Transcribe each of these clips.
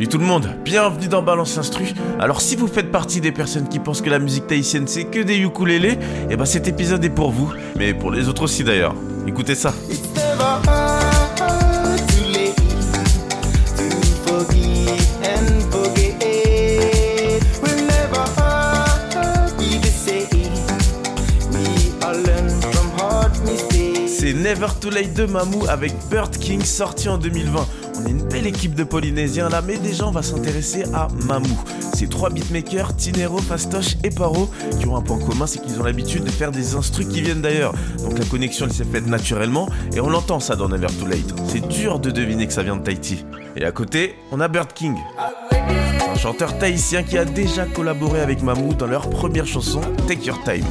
Salut tout le monde, bienvenue dans Balance Instru. Alors si vous faites partie des personnes qui pensent que la musique tahitienne c'est que des ukulélés, et ben cet épisode est pour vous, mais pour les autres aussi d'ailleurs. Écoutez ça. C'est Never Too Late de Mamou avec Bird King sorti en 2020. On est une belle équipe de Polynésiens là, mais déjà on va s'intéresser à Mamou. Ces trois beatmakers, Tinero, Fastoche et Paro, qui ont un point commun, c'est qu'ils ont l'habitude de faire des instrus qui viennent d'ailleurs. Donc la connexion elle s'est faite naturellement, et on l'entend ça dans Never Too Late. C'est dur de deviner que ça vient de Tahiti. Et à côté, on a Bird King. Un chanteur tahitien qui a déjà collaboré avec Mamou dans leur première chanson, Take Your Time.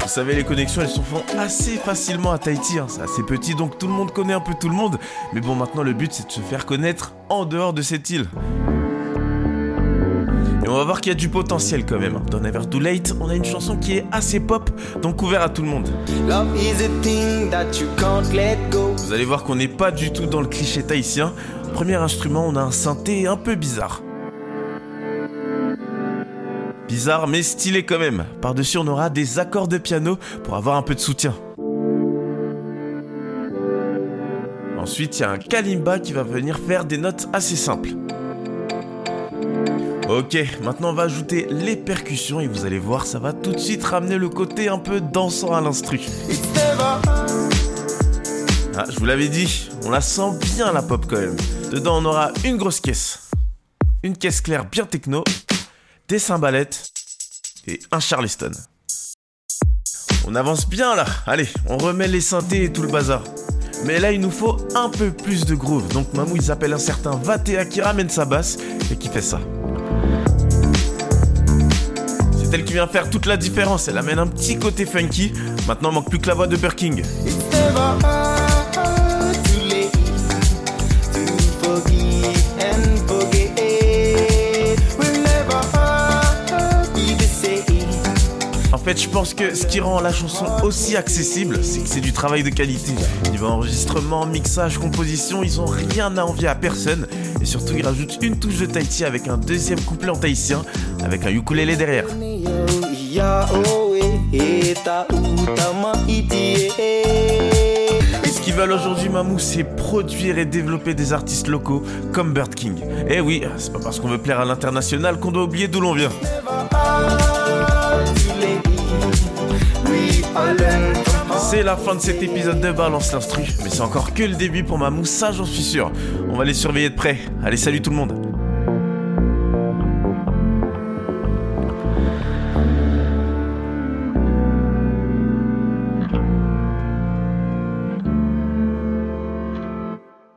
Vous savez, les connexions, elles se font assez facilement à Tahiti. hein. C'est assez petit, donc tout le monde connaît un peu tout le monde. Mais bon, maintenant, le but, c'est de se faire connaître en dehors de cette île. Et on va voir qu'il y a du potentiel quand même. Dans Never Too Late, on a une chanson qui est assez pop, donc ouvert à tout le monde. Love is a thing that you can't let go. Vous allez voir qu'on n'est pas du tout dans le cliché tahitien. Premier instrument, on a un synthé un peu bizarre. Bizarre mais stylé quand même. Par-dessus, on aura des accords de piano pour avoir un peu de soutien. Ensuite, il y a un kalimba qui va venir faire des notes assez simples. Ok, maintenant on va ajouter les percussions et vous allez voir, ça va tout de suite ramener le côté un peu dansant à l'instru. Ah, je vous l'avais dit, on la sent bien la pop quand même. Dedans, on aura une grosse caisse, une caisse claire bien techno, des cymbalettes et un charleston. On avance bien là. Allez, on remet les synthés et tout le bazar. Mais là, il nous faut un peu plus de groove. Donc Mamou, il s'appelle un certain Vatea qui ramène sa basse et qui fait ça. C'est elle qui vient faire toute la différence. Elle amène un petit côté funky. Maintenant, manque plus que la voix de Birking. Fait, je pense que ce qui rend la chanson aussi accessible, c'est que c'est du travail de qualité. Niveau enregistrement, mixage, composition, ils ont rien à envier à personne. Et surtout, ils rajoutent une touche de Tahiti avec un deuxième couplet en tahitien, avec un ukulélé derrière. Et ce qu'ils veulent aujourd'hui, Mamou, c'est produire et développer des artistes locaux comme Bird King. Eh oui, c'est pas parce qu'on veut plaire à l'international qu'on doit oublier d'où l'on vient. C'est la fin de cet épisode de Balance l'Instru, mais c'est encore que le début pour Mamou, ça j'en suis sûr. On va les surveiller de près. Allez, salut tout le monde